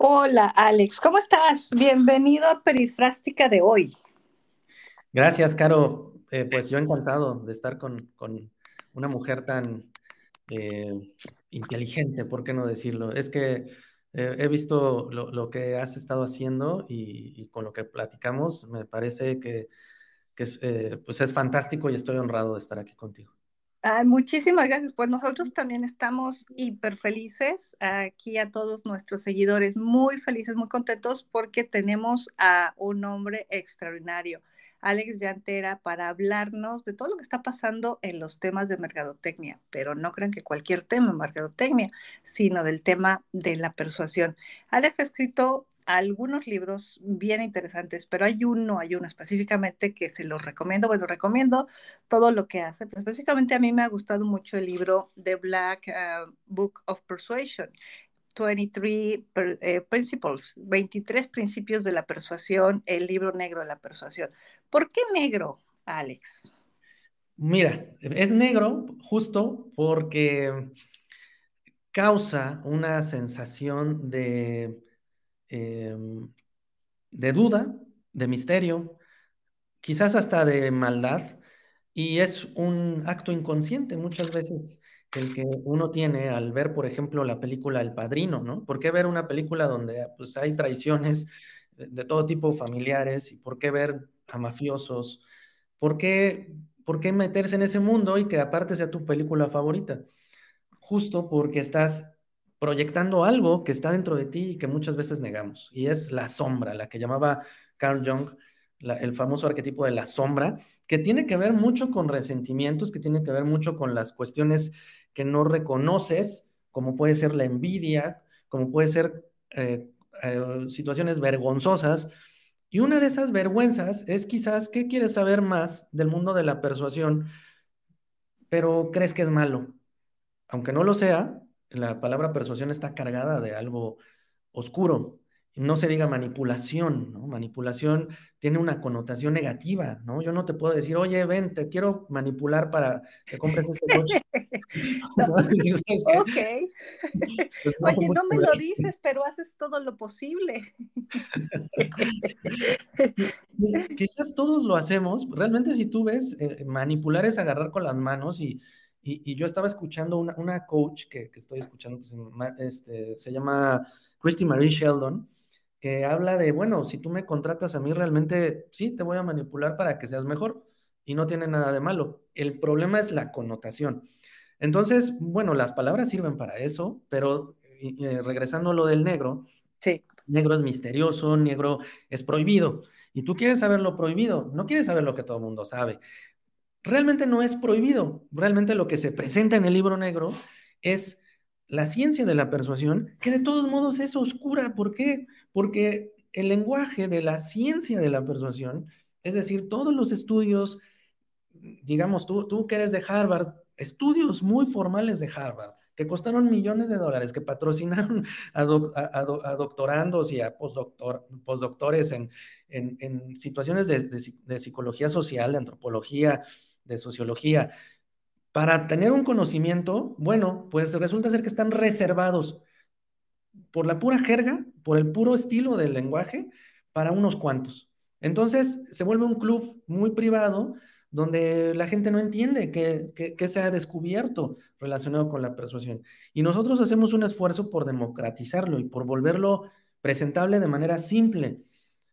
Hola Alex, ¿cómo estás? Bienvenido a Perifrástica de hoy. Gracias, Caro. Eh, pues yo encantado de estar con, una mujer tan eh, inteligente, ¿por qué no decirlo? Es que eh, he visto lo, que has estado haciendo y, con lo que platicamos, me parece que, es, pues es fantástico y estoy honrado de estar aquí contigo muchísimas gracias. Pues nosotros también estamos hiper felices aquí a todos nuestros seguidores, muy felices, muy contentos porque tenemos a un hombre extraordinario, Alex Llantera, para hablarnos de todo lo que está pasando en los temas de mercadotecnia, pero no crean que cualquier tema en mercadotecnia, sino del tema de la persuasión. Alex ha escrito algunos libros bien interesantes, pero hay uno, hay uno específicamente que se los recomiendo, bueno, recomiendo todo lo que hace, pero específicamente a mí me ha gustado mucho el libro The Black uh, Book of Persuasion. 23 eh, Principles, 23 principios de la persuasión, el libro negro de la persuasión. ¿Por qué negro, Alex? Mira, es negro justo porque causa una sensación de Em, de duda, de misterio, quizás hasta de maldad, y es un acto inconsciente muchas veces el que uno tiene al ver, por ejemplo, la película El Padrino, ¿no? ¿Por qué ver una película donde pues, hay traiciones de todo tipo familiares? ¿Y por qué ver a mafiosos? ¿Por qué, ¿Por qué meterse en ese mundo y que aparte sea tu película favorita? Justo porque estás proyectando algo que está dentro de ti y que muchas veces negamos. Y es la sombra, la que llamaba Carl Jung el famoso arquetipo de la sombra, que tiene que ver mucho con resentimientos, que tiene que ver mucho con las cuestiones que no reconoces, como puede ser la envidia, como puede ser eh, eh, situaciones vergonzosas. Y una de esas vergüenzas es quizás que quieres saber más del mundo de la persuasión, pero crees que es malo. Aunque no lo sea, la palabra persuasión está cargada de algo oscuro. No se diga manipulación, ¿no? Manipulación tiene una connotación negativa, ¿no? Yo no te puedo decir, oye, ven, te quiero manipular para que compres este coche. ok. Pues oye, no me lo dices, pero haces todo lo posible. Quizás todos lo hacemos. Realmente si tú ves, eh, manipular es agarrar con las manos y, y, yo estaba escuchando una, una coach que, que, estoy escuchando, que se, este, se llama Christy Marie Sheldon, que habla de, bueno, si tú me contratas a mí, realmente sí, te voy a manipular para que seas mejor y no tiene nada de malo. El problema es la connotación. Entonces, bueno, las palabras sirven para eso, pero regresando a lo del negro, sí. negro es misterioso, negro es prohibido. Y tú quieres saber lo prohibido, no quieres saber lo que todo el mundo sabe realmente no es prohibido. Realmente lo que se presenta en el libro negro es la ciencia de la persuasión, que de todos modos es oscura. ¿Por qué? Porque el lenguaje de la ciencia de la persuasión, es decir, todos los estudios, digamos, tú, tú que eres de Harvard, estudios muy formales de Harvard, que costaron millones de dólares, que patrocinaron a, doctorandos y a postdoctores en, en, situaciones de, de, psicología social, de antropología, de sociología, para tener un conocimiento, bueno, pues resulta ser que están reservados por la pura jerga, por el puro estilo del lenguaje, para unos cuantos. Entonces se vuelve un club muy privado donde la gente no entiende qué, se ha descubierto relacionado con la persuasión. Y nosotros hacemos un esfuerzo por democratizarlo y por volverlo presentable de manera simple.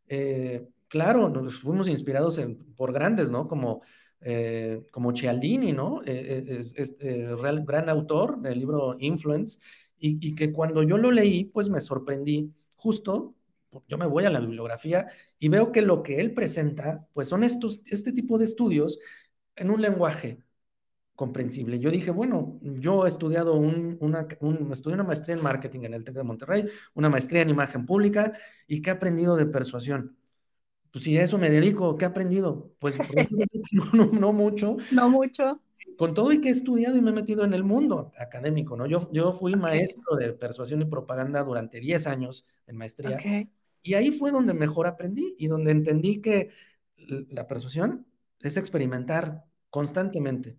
Eh, claro, nos fuimos inspirados por grandes, ¿no? Como eh, como Cialdini, ¿no? Eh, eh, es, este gran autor del libro Influence, y, que cuando yo lo leí, pues me sorprendí justo, yo me voy a la bibliografía y veo que lo que él presenta, pues son estos, este tipo de estudios en un lenguaje comprensible. Yo dije, bueno, yo he estudiado un, una, estudié una maestría en marketing en el TEC de Monterrey, una maestría en imagen pública y que he aprendido de persuasión pues si a eso me dedico, ¿qué he aprendido? Pues no, no, mucho. No mucho. Con todo y que he estudiado y me he metido en el mundo académico, ¿no? Yo, yo fui maestro de persuasión y propaganda durante 10 años en maestría. Y ahí fue donde mejor aprendí y donde entendí que la persuasión es experimentar constantemente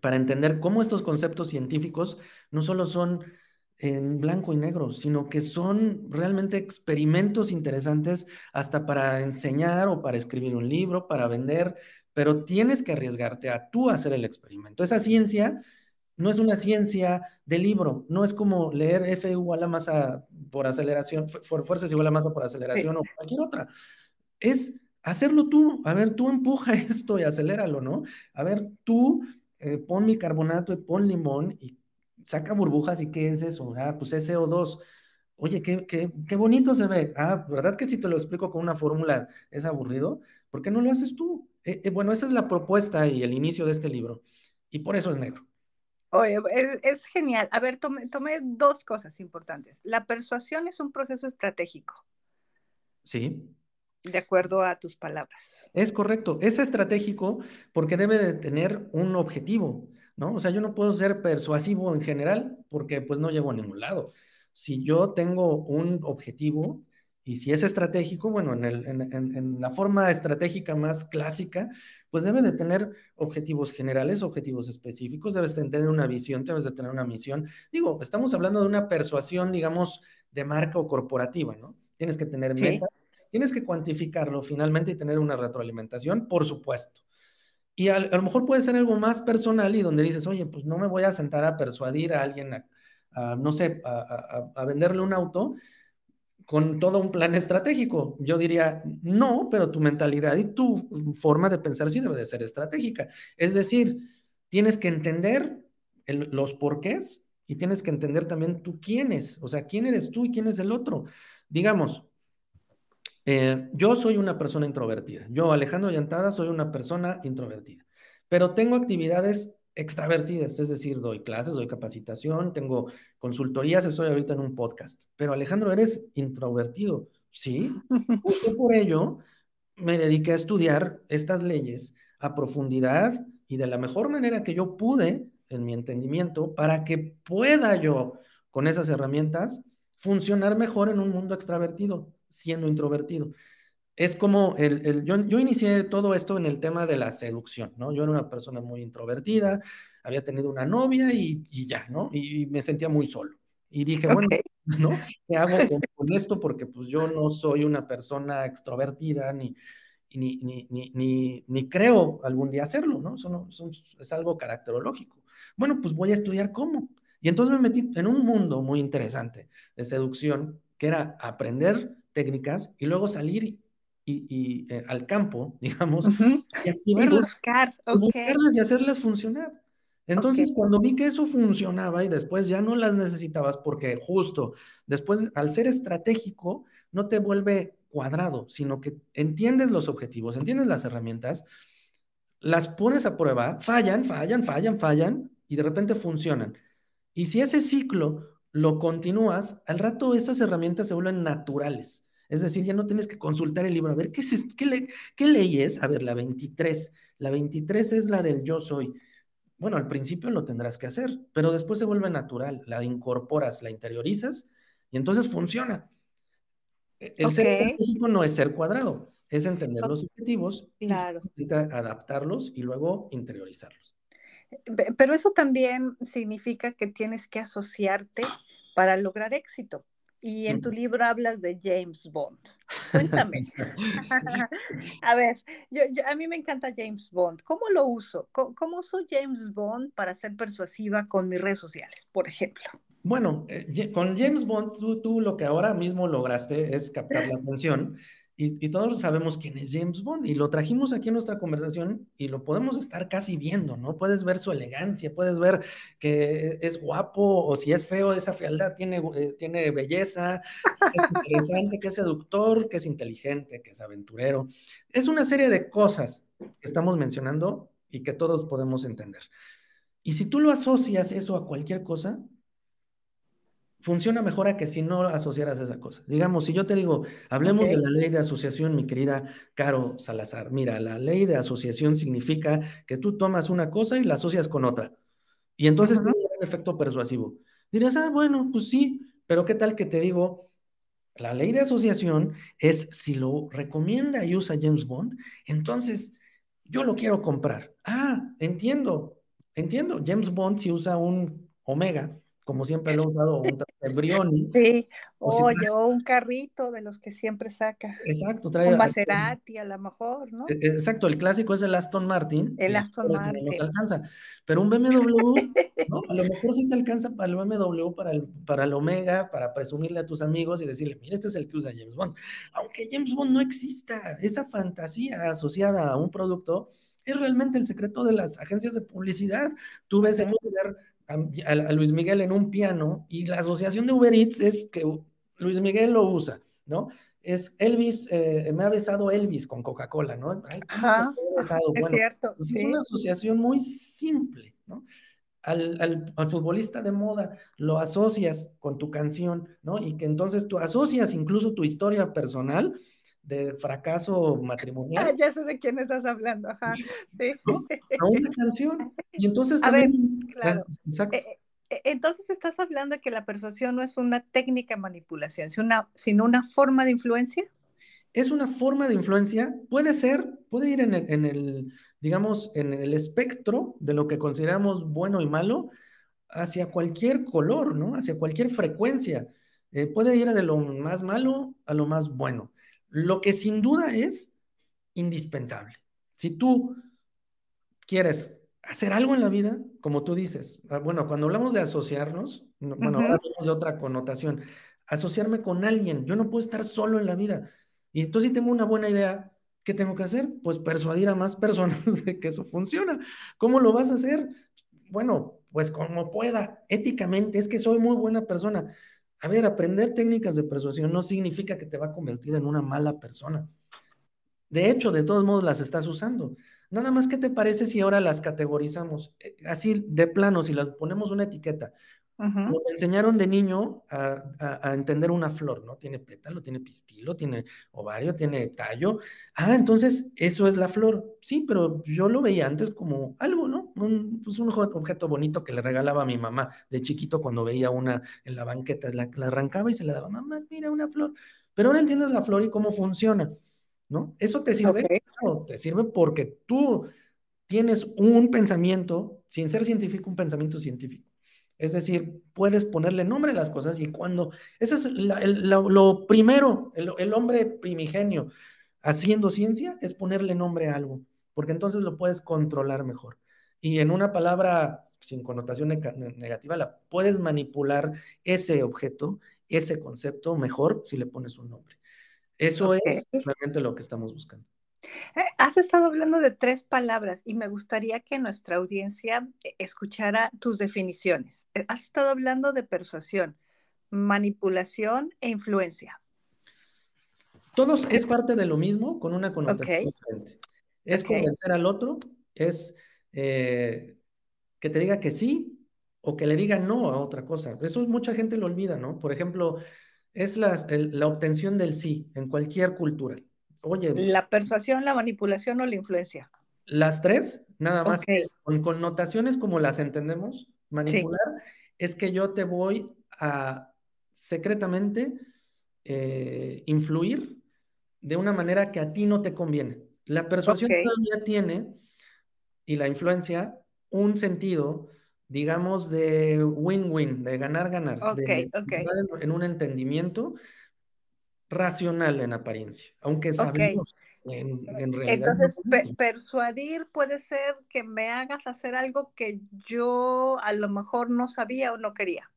para entender cómo estos conceptos científicos no solo son en blanco y negro, sino que son realmente experimentos interesantes hasta para enseñar o para escribir un libro, para vender, pero tienes que arriesgarte a tú hacer el experimento. Esa ciencia no es una ciencia de libro, no es como leer F igual a masa por aceleración, fuerzas igual a masa por aceleración o cualquier otra. Es hacerlo tú. A ver, tú empuja esto y aceléralo, ¿no? A ver, tú eh, pon bicarbonato y pon limón y saca burbujas y ¿qué es eso? Ah, pues es CO2. Oye, qué, qué, qué bonito se ve. Ah, ¿verdad que si te lo explico con una fórmula es aburrido? ¿Por qué no lo haces tú? Eh, eh, bueno, esa es la propuesta y el inicio de este libro. Y por eso es negro. Oye, es, genial. A ver, tomé, tomé, dos cosas importantes. La persuasión es un proceso estratégico. Sí. De acuerdo a tus palabras. Es correcto. Es estratégico porque debe de tener un objetivo, ¿no? O sea, yo no puedo ser persuasivo en general porque pues no llego a ningún lado. Si yo tengo un objetivo, y si es estratégico, bueno, en, el, en, en, la forma estratégica más clásica, pues debe de tener objetivos generales, objetivos específicos, debes de tener una visión, debes de tener una misión. Digo, estamos hablando de una persuasión, digamos, de marca o corporativa, ¿no? Tienes que tener metas, tienes que cuantificarlo finalmente y tener una retroalimentación, por supuesto. Y a, lo mejor puede ser algo más personal y donde dices, oye, pues no me voy a sentar a persuadir a alguien a, no sé, a, a venderle un auto, con todo un plan estratégico. Yo diría, no, pero tu mentalidad y tu forma de pensar sí debe de ser estratégica. Es decir, tienes que entender los porqués y tienes que entender también tú quién es, o sea, quién eres tú y quién es el otro. Digamos, eh, yo soy una persona introvertida. Yo, Alejandro Llantada, soy una persona introvertida, pero tengo actividades extravertidas, es decir, doy clases, doy capacitación, tengo consultorías, estoy ahorita en un podcast. Pero Alejandro, eres introvertido, ¿sí? Justo por ello me dediqué a estudiar estas leyes a profundidad y de la mejor manera que yo pude, en mi entendimiento, para que pueda yo, con esas herramientas, funcionar mejor en un mundo extravertido, siendo introvertido es como el, yo, yo, inicié todo esto en el tema de la seducción, ¿no? Yo era una persona muy introvertida, había tenido una novia y, ya, ¿no? Y, me sentía muy solo. Y dije, bueno, ¿no? ¿Qué hago con, esto? Porque pues yo no soy una persona extrovertida ni, ni, ni, ni, ni creo algún día hacerlo, ¿no? Eso no es algo caracterológico. Bueno, pues voy a estudiar cómo. Y entonces me metí en un mundo muy interesante de seducción, que era aprender técnicas y luego salir y, eh, al campo, digamos, y, buscar, buscarlas y hacerlas funcionar. Entonces, cuando vi que eso funcionaba y después ya no las necesitabas, porque justo después, al ser estratégico, no te vuelve cuadrado, sino que entiendes los objetivos, entiendes las herramientas, las pones a prueba, fallan, fallan, fallan, fallan, y de repente funcionan. Y si ese ciclo lo continúas, al rato esas herramientas se vuelven naturales. Es decir, ya no tienes que consultar el libro. A ver, ¿qué, es qué, qué ley es? A ver, la 23. La 23 es la del yo soy. Bueno, al principio lo tendrás que hacer, pero después se vuelve natural. La incorporas, la interiorizas y entonces funciona. E, el ser estratégico no es ser cuadrado, es entender los objetivos, claro. adaptarlos y luego interiorizarlos. Pero eso también significa que tienes que asociarte para lograr éxito. Y en tu libro hablas de James Bond. Cuéntame. a ver, yo, a mí me encanta James Bond. ¿Cómo lo uso? ¿Cómo, uso James Bond para ser persuasiva con mis redes sociales, por ejemplo? Bueno, eh, con James Bond tú, tú, lo que ahora mismo lograste es captar la atención y, todos sabemos quién es James Bond y lo trajimos aquí en nuestra conversación y lo podemos estar casi viendo, ¿no? Puedes ver su elegancia, puedes ver que es guapo o si es feo, esa fealdad tiene, eh, tiene belleza, que es interesante, que es seductor, que es inteligente, que es aventurero. Es una serie de cosas que estamos mencionando y que todos podemos entender. Y si tú lo asocias eso a cualquier cosa, funciona mejor a que si no asociaras esa cosa. Digamos, si yo te digo, hablemos de la ley de asociación, mi querida Caro Salazar. Mira, la ley de asociación significa que tú tomas una cosa y la asocias con otra. Y entonces tiene un efecto persuasivo. Dirías, ah, bueno, pues sí, pero ¿qué tal que te digo? La ley de asociación es si lo recomienda y usa James Bond, entonces yo lo quiero comprar. Ah, entiendo, entiendo. James Bond si usa un Omega, como siempre lo he usado, un Brioni. Sí, o, o un carrito de los que siempre saca. Exacto, trae. Un Maserati a lo mejor, ¿no? E, exacto, el clásico es el Aston Martin. El Aston Martin. No se alcanza. Pero un BMW, ¿no? A lo mejor sí te alcanza para el BMW, para el, para el Omega, para presumirle a tus amigos y decirle, mira, este es el que usa James Bond. Aunque James Bond no exista, esa fantasía asociada a un producto es realmente el secreto de las agencias de publicidad. Tú ves en lugar a, Luis Miguel en un piano y la asociación de Uber Eats es que Luis Miguel lo usa, ¿no? Es Elvis, eh, me ha besado Elvis con Coca-Cola, ¿no? Ajá, es cierto. Pues, es una asociación muy simple, ¿no? Al, al, futbolista de moda lo asocias con tu canción, ¿no? Y que entonces tú asocias incluso tu historia personal de fracaso matrimonial. Ah, ya sé de quién estás hablando, ajá, sí. A una canción. Y entonces también... claro. Exacto. Eh, eh, entonces estás hablando de que la persuasión no es una técnica de manipulación, sino una forma de influencia. Es una forma de influencia, puede ser, puede ir en el, en el, digamos, en el espectro de lo que consideramos bueno y malo hacia cualquier color, ¿no? Hacia cualquier frecuencia. Eh, puede ir de lo más malo a lo más bueno. Lo que sin duda es indispensable. Si tú quieres hacer algo en la vida, como tú dices, ah, bueno, cuando hablamos de asociarnos, bueno, hablamos de otra connotación, asociarme con alguien, yo no puedo estar solo en la vida. Y entonces si tengo una buena idea, ¿qué tengo que hacer? Pues persuadir a más personas de que eso funciona. ¿Cómo lo vas a hacer? Bueno, pues como pueda, éticamente, es que soy muy buena persona. A ver, aprender técnicas de persuasión no significa que te va a convertir en una mala persona. De hecho, de todos modos las estás usando. Nada más, ¿qué te parece si ahora las categorizamos? Eh, así de plano, si las ponemos una etiqueta. Nos enseñaron de niño a, entender una flor, ¿no? Tiene pétalo, tiene pistilo, tiene ovario, tiene tallo. Ah, entonces eso es la flor. Sí, pero yo lo veía antes como algo, ¿no? Un, pues un objeto bonito que le regalaba a mi mamá de chiquito cuando veía una en la banqueta, la, arrancaba y se la daba, mamá, mira una flor. Pero ahora entiendes la flor y cómo funciona, ¿no? Eso te sirve, te sirve porque tú tienes un pensamiento, sin ser científico, un pensamiento científico. Es decir, puedes ponerle nombre a las cosas y cuando, eso es lo, primero, el, hombre primigenio haciendo ciencia es ponerle nombre a algo, porque entonces lo puedes controlar mejor. Y en una palabra sin connotación negativa, la puedes manipular ese objeto, ese concepto mejor si le pones un nombre. Eso es realmente lo que estamos buscando. Eh, has estado hablando de tres palabras y me gustaría que nuestra audiencia eh, escuchara tus definiciones. Eh, has estado hablando de persuasión, manipulación e influencia. Todos es parte de lo mismo con una connotación diferente. Es convencer al otro, es que te diga que sí o que le diga no a otra cosa. Eso mucha gente lo olvida, ¿no? Por ejemplo, es la, la obtención del sí en cualquier cultura. Oye. La persuasión, la manipulación o la influencia. Las tres, nada más, con connotaciones como las entendemos. Manipular es que yo te voy a secretamente eh, influir de una manera que a ti no te conviene. La persuasión todavía tiene, y la influencia, un sentido, digamos, de win-win, de ganar-ganar, en un entendimiento racional en apariencia, aunque sabemos en, realidad. Entonces, persuadir puede ser que me hagas hacer algo que yo a lo mejor no sabía o no quería.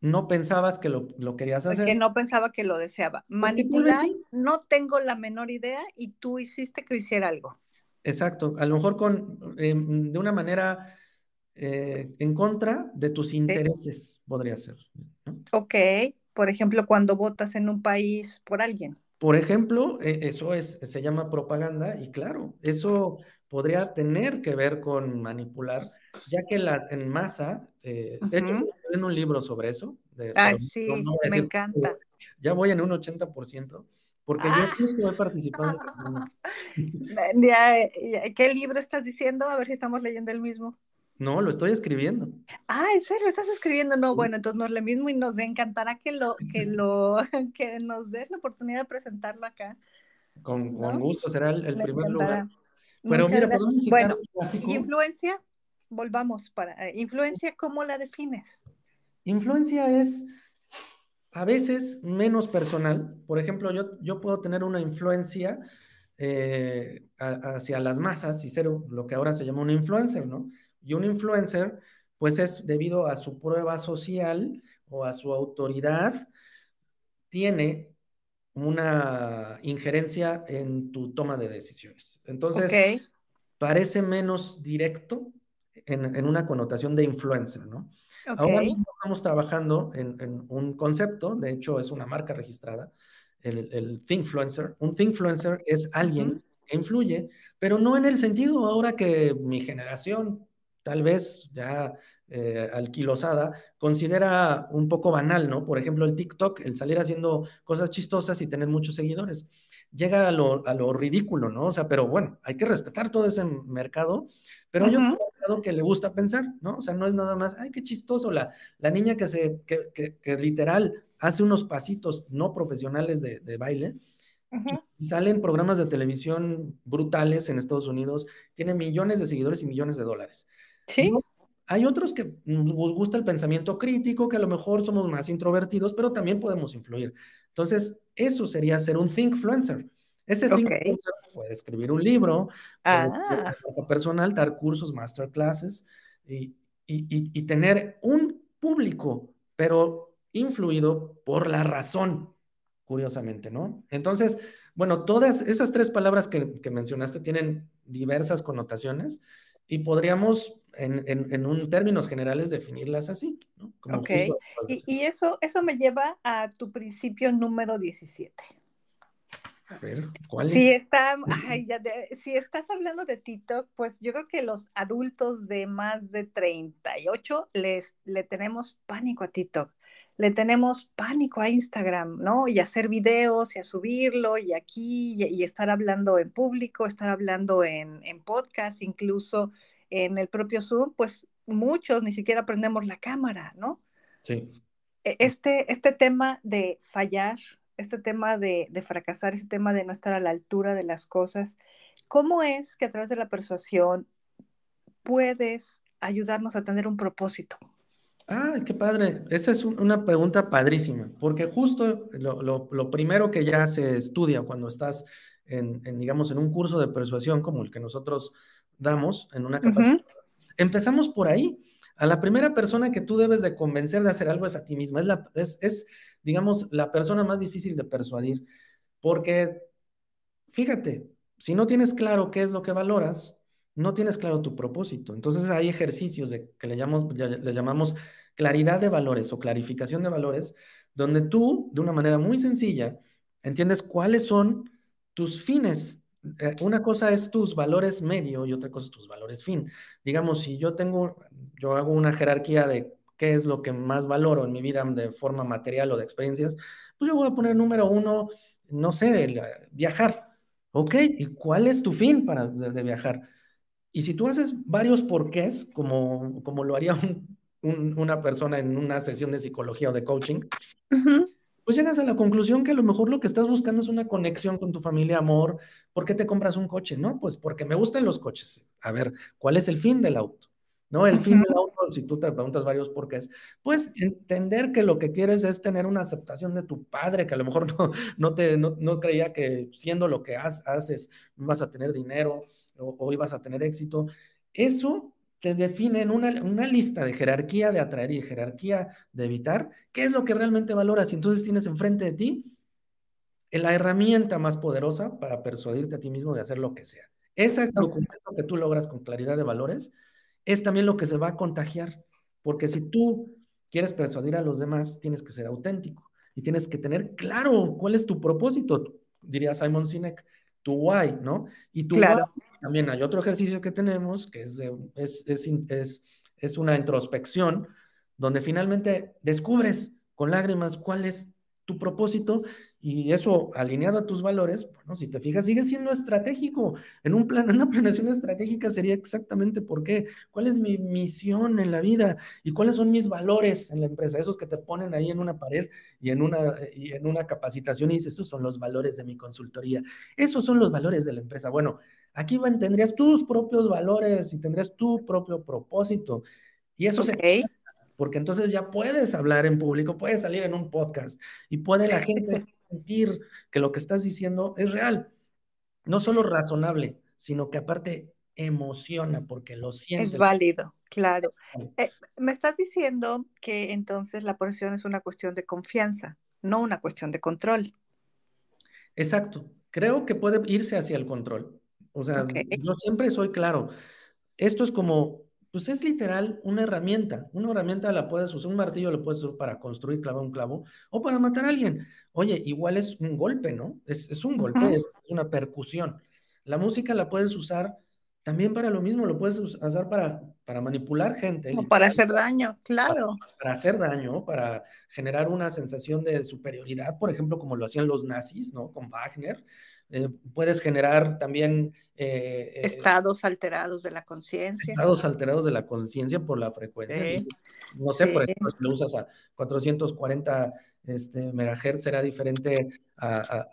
No pensabas que lo, lo querías hacer. Que no pensaba que lo deseaba. Manipular, no tengo la menor idea y tú hiciste que hiciera algo. Exacto, a lo mejor con, em, de una manera eh, en contra de tus intereses, podría ser. Ok, por ejemplo, cuando votas en un país por alguien. Por ejemplo, e, eso es, se llama propaganda y claro, eso podría tener que ver con manipular, ya que las en masa, eh, de hecho, estoy leyendo un libro sobre eso. ah, sí, me encanta. Ya voy en un 80%, porque yo ah. justo he participado. ¿Qué libro estás diciendo? A ver si estamos leyendo el mismo. No, lo estoy escribiendo. Ah, ¿en serio? ¿Estás escribiendo? No, bueno, entonces no es lo mismo y nos encantará que lo, que lo, que nos des la oportunidad de presentarlo acá. Con, gusto, será el, primer lugar. Pero mira, podemos Bueno, influencia, volvamos para, eh, influencia, ¿cómo la defines? Influencia es a veces menos personal. Por ejemplo, yo, yo puedo tener una influencia eh, hacia las masas y ser lo que ahora se llama un influencer, ¿no? Y un influencer, pues es debido a su prueba social o a su autoridad, tiene una injerencia en tu toma de decisiones. Entonces, parece menos directo en, una connotación de influencer, ¿no? Ahora mismo estamos trabajando en, un concepto, de hecho es una marca registrada, el, el Thinkfluencer. Un Thinkfluencer es alguien que influye, pero no en el sentido ahora que mi generación, tal vez ya eh, alquilosada, considera un poco banal, ¿no? Por ejemplo, el TikTok, el salir haciendo cosas chistosas y tener muchos seguidores, llega a lo, a lo ridículo, ¿no? O sea, pero bueno, hay que respetar todo ese mercado, pero un mercado que le gusta pensar, ¿no? O sea, no es nada más, ay, qué chistoso, la, la niña que se, que, que, literal hace unos pasitos no profesionales de, de baile, y salen programas de televisión brutales en Estados Unidos, tiene millones de seguidores y millones de dólares. Sí. Hay otros que nos gusta el pensamiento crítico, que a lo mejor somos más introvertidos, pero también podemos influir. Entonces, eso sería ser un thinkfluencer. Ese thinkfluencer puede escribir un libro, ah. personal, dar cursos, masterclasses y, y, y tener un público, pero influido por la razón, curiosamente, ¿no? Entonces, bueno, todas esas tres palabras que, que mencionaste tienen diversas connotaciones y podríamos en, un términos generales definirlas así. ¿no? ok, y, eso, eso me lleva a tu principio número 17. A ver, ¿cuál si Está, si estás hablando de TikTok, pues yo creo que los adultos de más de 38 les, le tenemos pánico a TikTok. Le tenemos pánico a Instagram, ¿no? Y hacer videos y a subirlo y aquí y, estar hablando en público, estar hablando en, en podcast, incluso en el propio Zoom, pues muchos ni siquiera aprendemos la cámara, ¿no? Sí. E, este, este tema de fallar, este tema de, fracasar, este tema de no estar a la altura de las cosas, ¿cómo es que a través de la persuasión puedes ayudarnos a tener un propósito? Ah, qué padre. Esa es una pregunta padrísima, porque justo lo, primero que ya se estudia cuando estás en, digamos, en un curso de persuasión como el que nosotros damos en una capacidad. Empezamos por ahí. A la primera persona que tú debes de convencer de hacer algo es a ti misma. Es, la, es, digamos, la persona más difícil de persuadir. Porque, fíjate, si no tienes claro qué es lo que valoras, no tienes claro tu propósito. Entonces hay ejercicios de, que le llamamos, le llamamos claridad de valores o clarificación de valores, donde tú, de una manera muy sencilla, entiendes cuáles son tus fines eh, una cosa es tus valores medio y otra cosa es tus valores fin. Digamos, si yo tengo, yo hago una jerarquía de qué es lo que más valoro en mi vida de forma material o de experiencias, pues yo voy a poner número uno, no sé, viajar. ¿Ok? ¿Y cuál es tu fin para de, viajar? Y si tú haces varios porqués, como, como lo haría una persona en una sesión de psicología o de coaching, pues llegas a la conclusión que a lo mejor lo que estás buscando es una conexión con tu familia, amor. ¿Por qué te compras un coche? No, pues porque me gustan los coches. A ver, ¿cuál es el fin del auto? ¿No? El fin del auto, si tú te preguntas varios por qué es, pues entender que lo que quieres es tener una aceptación de tu padre, que a lo mejor no, no, te, no, creía que siendo lo que haces vas a tener dinero o, o ibas a tener éxito. Eso te definen una, una lista de jerarquía de atraer y jerarquía de evitar, qué es lo que realmente valoras. Y entonces tienes enfrente de ti la herramienta más poderosa para persuadirte a ti mismo de hacer lo que sea. Ese documento que tú logras con claridad de valores es también lo que se va a contagiar, porque si tú quieres persuadir a los demás, tienes que ser auténtico y tienes que tener claro cuál es tu propósito, diría Simon Sinek, tu why, ¿no? Y tu claro. También hay otro ejercicio que tenemos que es, es, es, es, una introspección donde finalmente descubres con lágrimas cuál es tu propósito y eso alineado a tus valores, bueno, si te fijas, sigue siendo estratégico. En un plan, en una planeación estratégica sería exactamente por qué, cuál es mi misión en la vida y cuáles son mis valores en la empresa, esos que te ponen ahí en una pared y en una, y en una capacitación y dices, esos son los valores de mi consultoría, esos son los valores de la empresa. Bueno, aquí tendrías tus propios valores y tendrías tu propio propósito. Y eso se porque entonces ya puedes hablar en público, puedes salir en un podcast y puede la gente sentir que lo que estás diciendo es real, no solo razonable, sino que aparte emociona porque lo sientes. Es válido, claro. Eh, me estás diciendo que entonces la porción es una cuestión de confianza, no una cuestión de control. Exacto. Creo que puede irse hacia el control. O sea, yo siempre soy claro. Esto es como, pues es literal una herramienta. Una herramienta la puedes usar, un martillo lo puedes usar para construir, clavar un clavo o para matar a alguien. Oye, igual es un golpe, ¿no? Es, un golpe, es una percusión. La música la puedes usar también para lo mismo, lo puedes usar para, para manipular gente. O para hacer daño, claro. Para, hacer daño, para generar una sensación de superioridad, por ejemplo, como lo hacían los nazis, ¿no? Con Wagner. Eh, puedes generar también... Eh, eh, estados alterados de la conciencia. Estados alterados de la conciencia por la frecuencia. no sé, por ejemplo, si lo usas a 440 este, megahertz, será diferente a,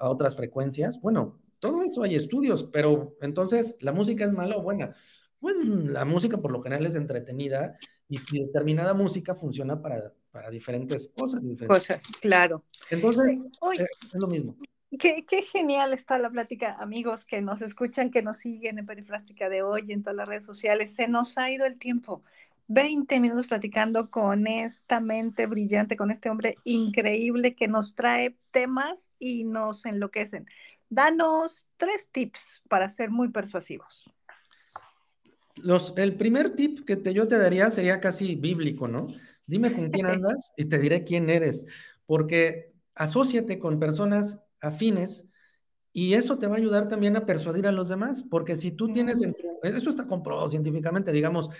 a otras frecuencias. Bueno, todo eso hay estudios, pero entonces, ¿la música es mala o buena? Bueno, la música por lo general es entretenida y determinada música funciona para, para diferentes cosas. cosas, claro. Entonces, es lo mismo. Qué, qué, genial está la plática, amigos que nos escuchan, que nos siguen en Perifrástica de hoy, en todas las redes sociales. Se nos ha ido el tiempo. 20 minutos platicando con esta mente brillante, con este hombre increíble que nos trae temas y nos enloquecen. Danos tres tips para ser muy persuasivos. Los, el primer tip que te, yo te daría sería casi bíblico, ¿no? Dime con quién andas y te diré quién eres, porque asóciate con personas afines y eso te va a ayudar también a persuadir a los demás, porque si tú tienes, eso está comprobado científicamente, digamos,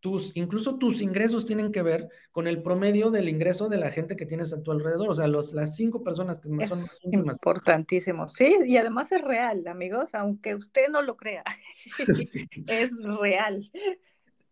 tus, incluso tus ingresos tienen que ver con el promedio del ingreso de la gente que tienes a tu alrededor, o sea, los, las cinco personas que son más importantísimo, sí, y además es real, amigos, aunque usted no lo crea, es real.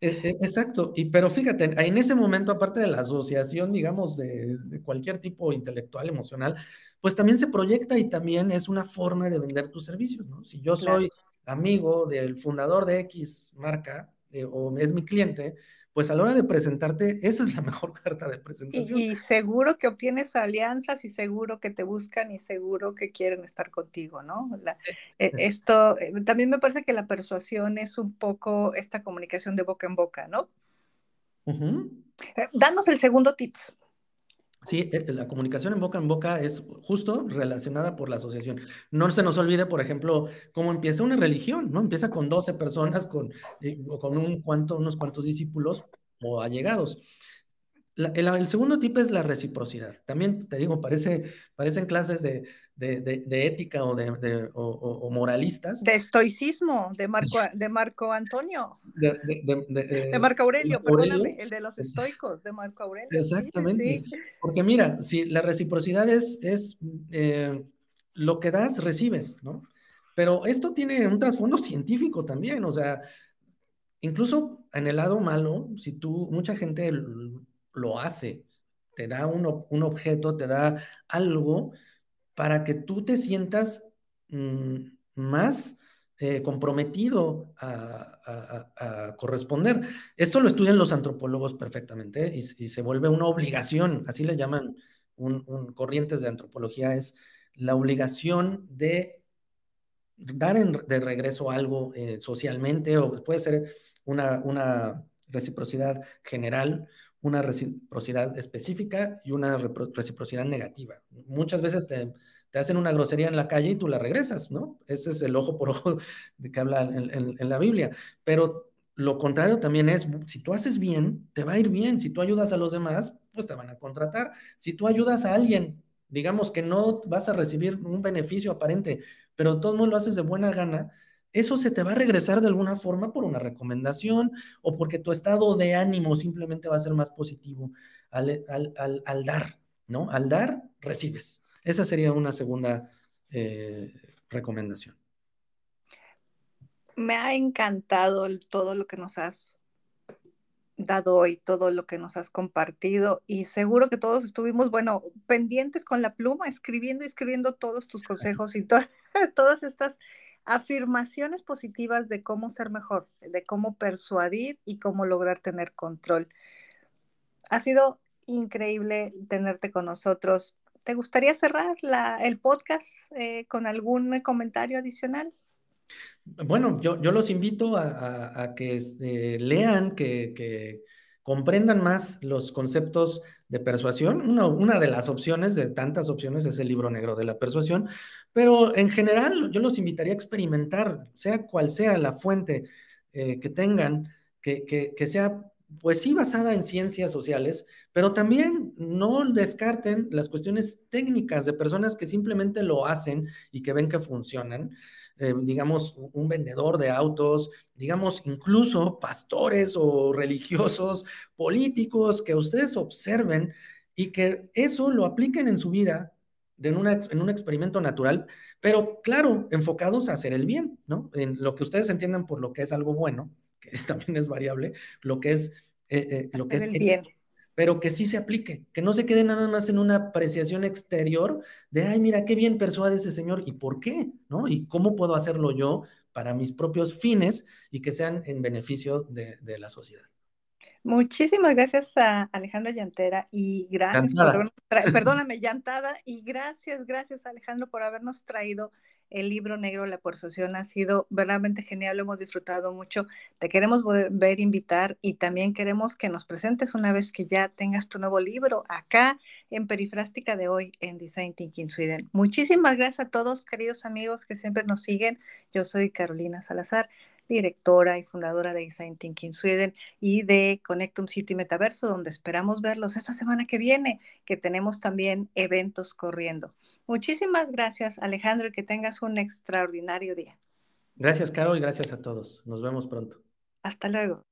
E, e, exacto, y pero fíjate, en ese momento, aparte de la asociación, digamos, de, cualquier tipo intelectual, emocional, pues también se proyecta y también es una forma de vender tus servicios, ¿no? Si yo soy amigo del fundador de X marca, eh, o es mi cliente, pues a la hora de presentarte, esa es la mejor carta de presentación. Y, seguro que obtienes alianzas y seguro que te buscan y seguro que quieren estar contigo, ¿no? E, esto, eh, también me parece que la persuasión es un poco esta comunicación de boca en boca, ¿no? Eh, danos el segundo tip. Sí, eh, la comunicación en boca en boca es justo relacionada por la asociación. No se nos olvide, por ejemplo, cómo empieza una religión, ¿no? Empieza con 12 personas, con, eh, con un cuanto, unos cuantos discípulos o allegados el, segundo tipo es la reciprocidad. También te digo, parece, parecen clases de, ética o, de, o, moralistas. De estoicismo, de Marco, de Marco Antonio. De, eh, Marco Aurelio, perdóname, el de los estoicos, de Marco Aurelio. Exactamente. Porque mira, si la reciprocidad es, es eh, lo que das, recibes, ¿no? Pero esto tiene un trasfondo científico también, o sea, incluso en el lado malo, si tú, mucha gente lo hace, te da un, objeto, te da algo para que tú te sientas mm, más eh, comprometido a, corresponder. Esto lo estudian los antropólogos perfectamente y, se vuelve una obligación, así le llaman un, corrientes de antropología, es la obligación de dar de regreso algo eh, socialmente o puede ser una, una reciprocidad general una reciprocidad específica y una reciprocidad negativa. Muchas veces te, hacen una grosería en la calle y tú la regresas, ¿no? Ese es el ojo por ojo de que habla en, la Biblia. Pero lo contrario también es, si tú haces bien, te va a ir bien. Si tú ayudas a los demás, pues te van a contratar. Si tú ayudas a alguien, digamos que no vas a recibir un beneficio aparente, pero todo el mundo lo haces de buena gana, eso se te va a regresar de alguna forma por una recomendación o porque tu estado de ánimo simplemente va a ser más positivo al, dar, ¿no? Al dar, recibes. Esa sería una segunda eh, recomendación. Me ha encantado todo lo que nos has dado hoy, todo lo que nos has compartido y seguro que todos estuvimos, bueno, pendientes con la pluma, escribiendo y escribiendo todos tus consejos y todas estas afirmaciones positivas de cómo ser mejor, de cómo persuadir y cómo lograr tener control. Ha sido increíble tenerte con nosotros. ¿Te gustaría cerrar el podcast eh, con algún comentario adicional? Bueno, yo, yo los invito a, que este, lean, que, que, comprendan más los conceptos de persuasión. Una, una, de las opciones, de tantas opciones, es el libro negro de la persuasión, pero en general yo los invitaría a experimentar, sea cual sea la fuente eh, que tengan, que, que, que sea pues sí basada en ciencias sociales, pero también no descarten las cuestiones técnicas de personas que simplemente lo hacen y que ven que funcionan. Eh, digamos, un vendedor de autos, digamos, incluso pastores o religiosos, políticos, que ustedes observen y que eso lo apliquen en su vida en, un experimento natural, pero claro, enfocados a hacer el bien, ¿no? En lo que ustedes entiendan por lo que es algo bueno, que también es variable, lo que es, eh, eh, lo que es bien pero que sí se aplique, que no se quede nada más en una apreciación exterior de, ay, mira, qué bien persuade ese señor y por qué, ¿no? Y cómo puedo hacerlo yo para mis propios fines y que sean en beneficio de, de la sociedad. Muchísimas gracias a Alejandra Llantera y gracias por habernos perdóname, Llantada, y gracias, gracias Alejandro por habernos traído el libro negro, la persuasión ha sido verdaderamente genial, lo hemos disfrutado mucho. Te queremos volver a invitar y también queremos que nos presentes una vez que ya tengas tu nuevo libro acá en Perifrástica de hoy en Design Thinking Sweden. Muchísimas gracias a todos, queridos amigos que siempre nos siguen. Yo soy Carolina Salazar directora y fundadora de Design Thinking Sweden y de Connectum City Metaverso, donde esperamos verlos esta semana que viene, que tenemos también eventos corriendo. Muchísimas gracias, Alejandro, y que tengas un extraordinario día. Gracias, Caro, y gracias a todos. Nos vemos pronto. Hasta luego.